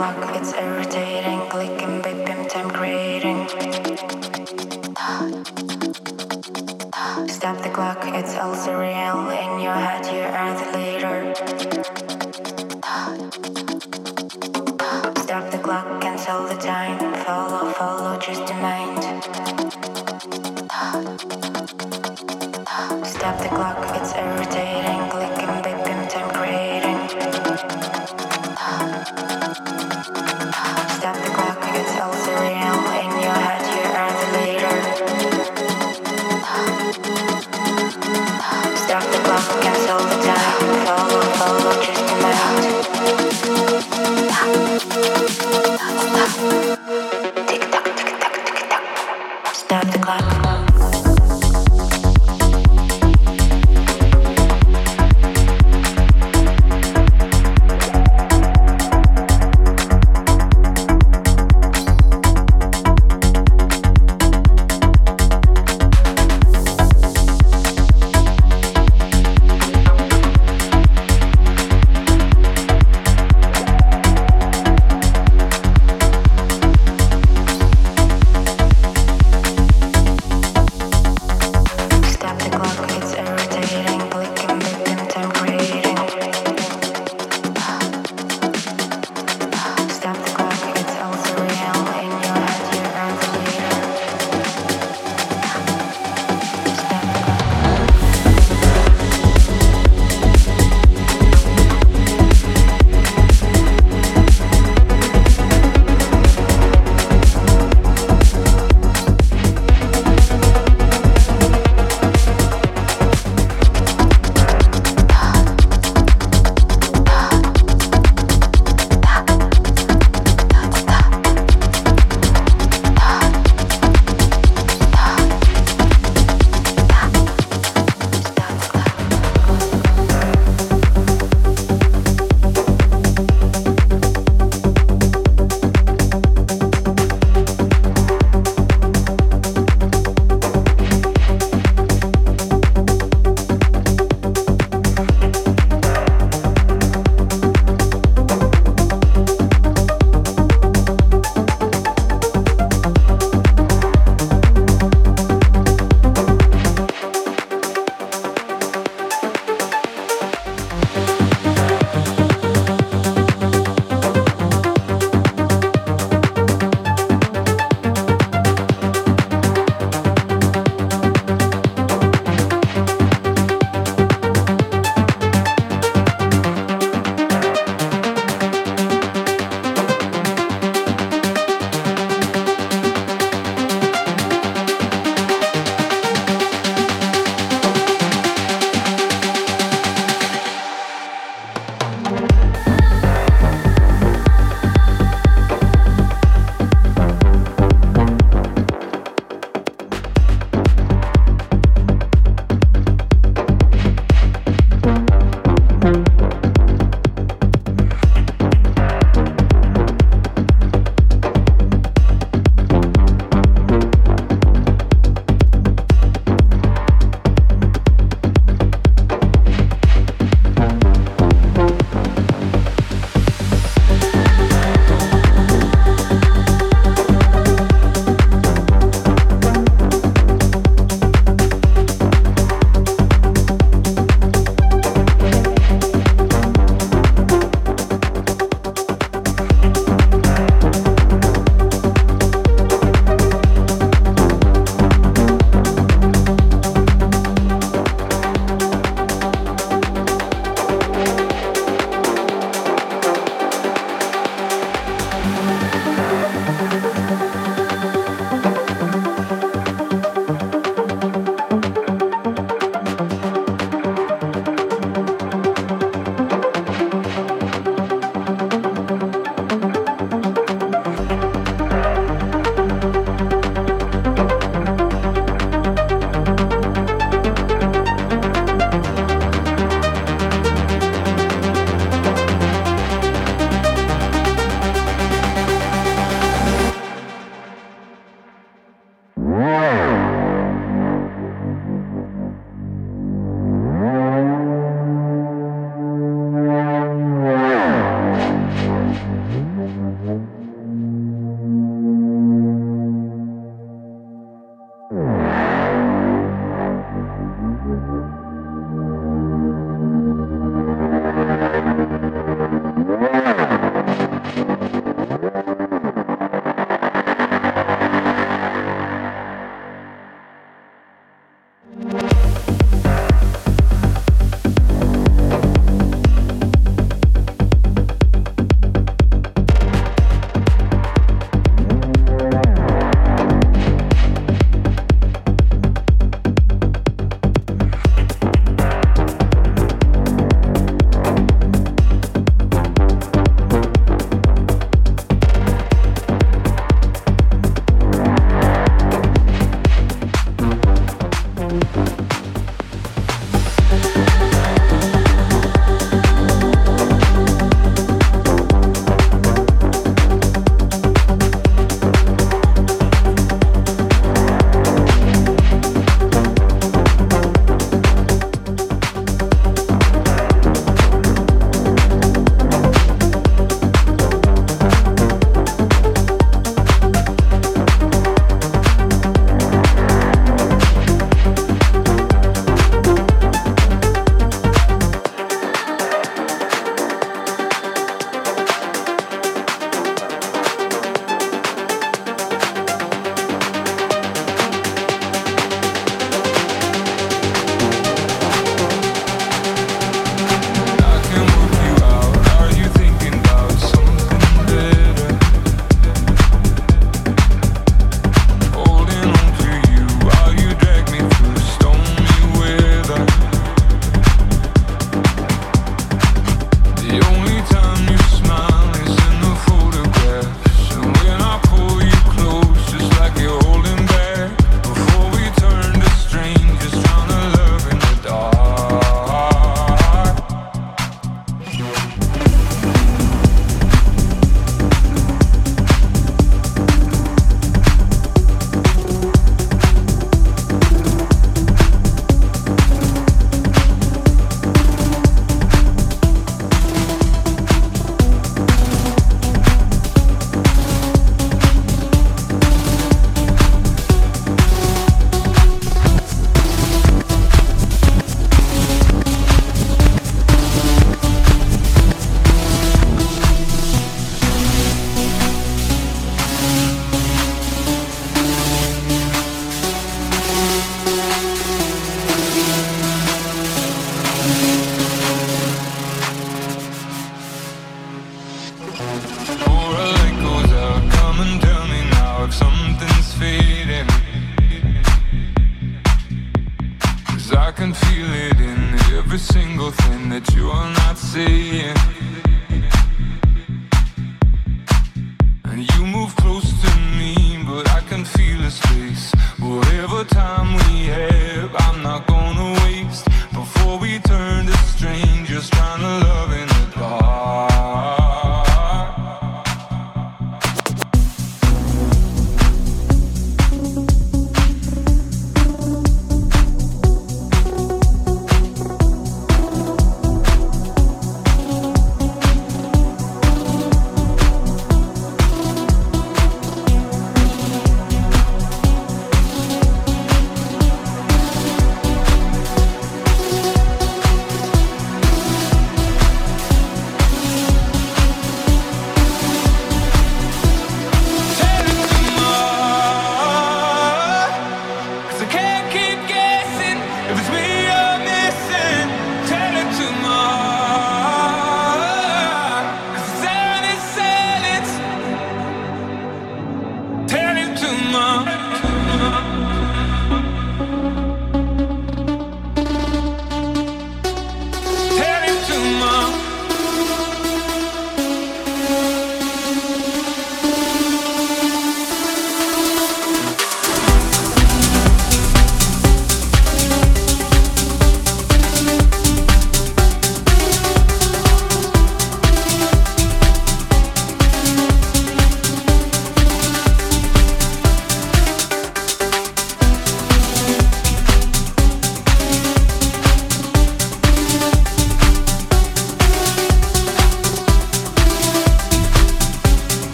clock, it's irritating. Clicking, beeping, time creating. Stop the clock, it's all surreal. In your head, you are the leader.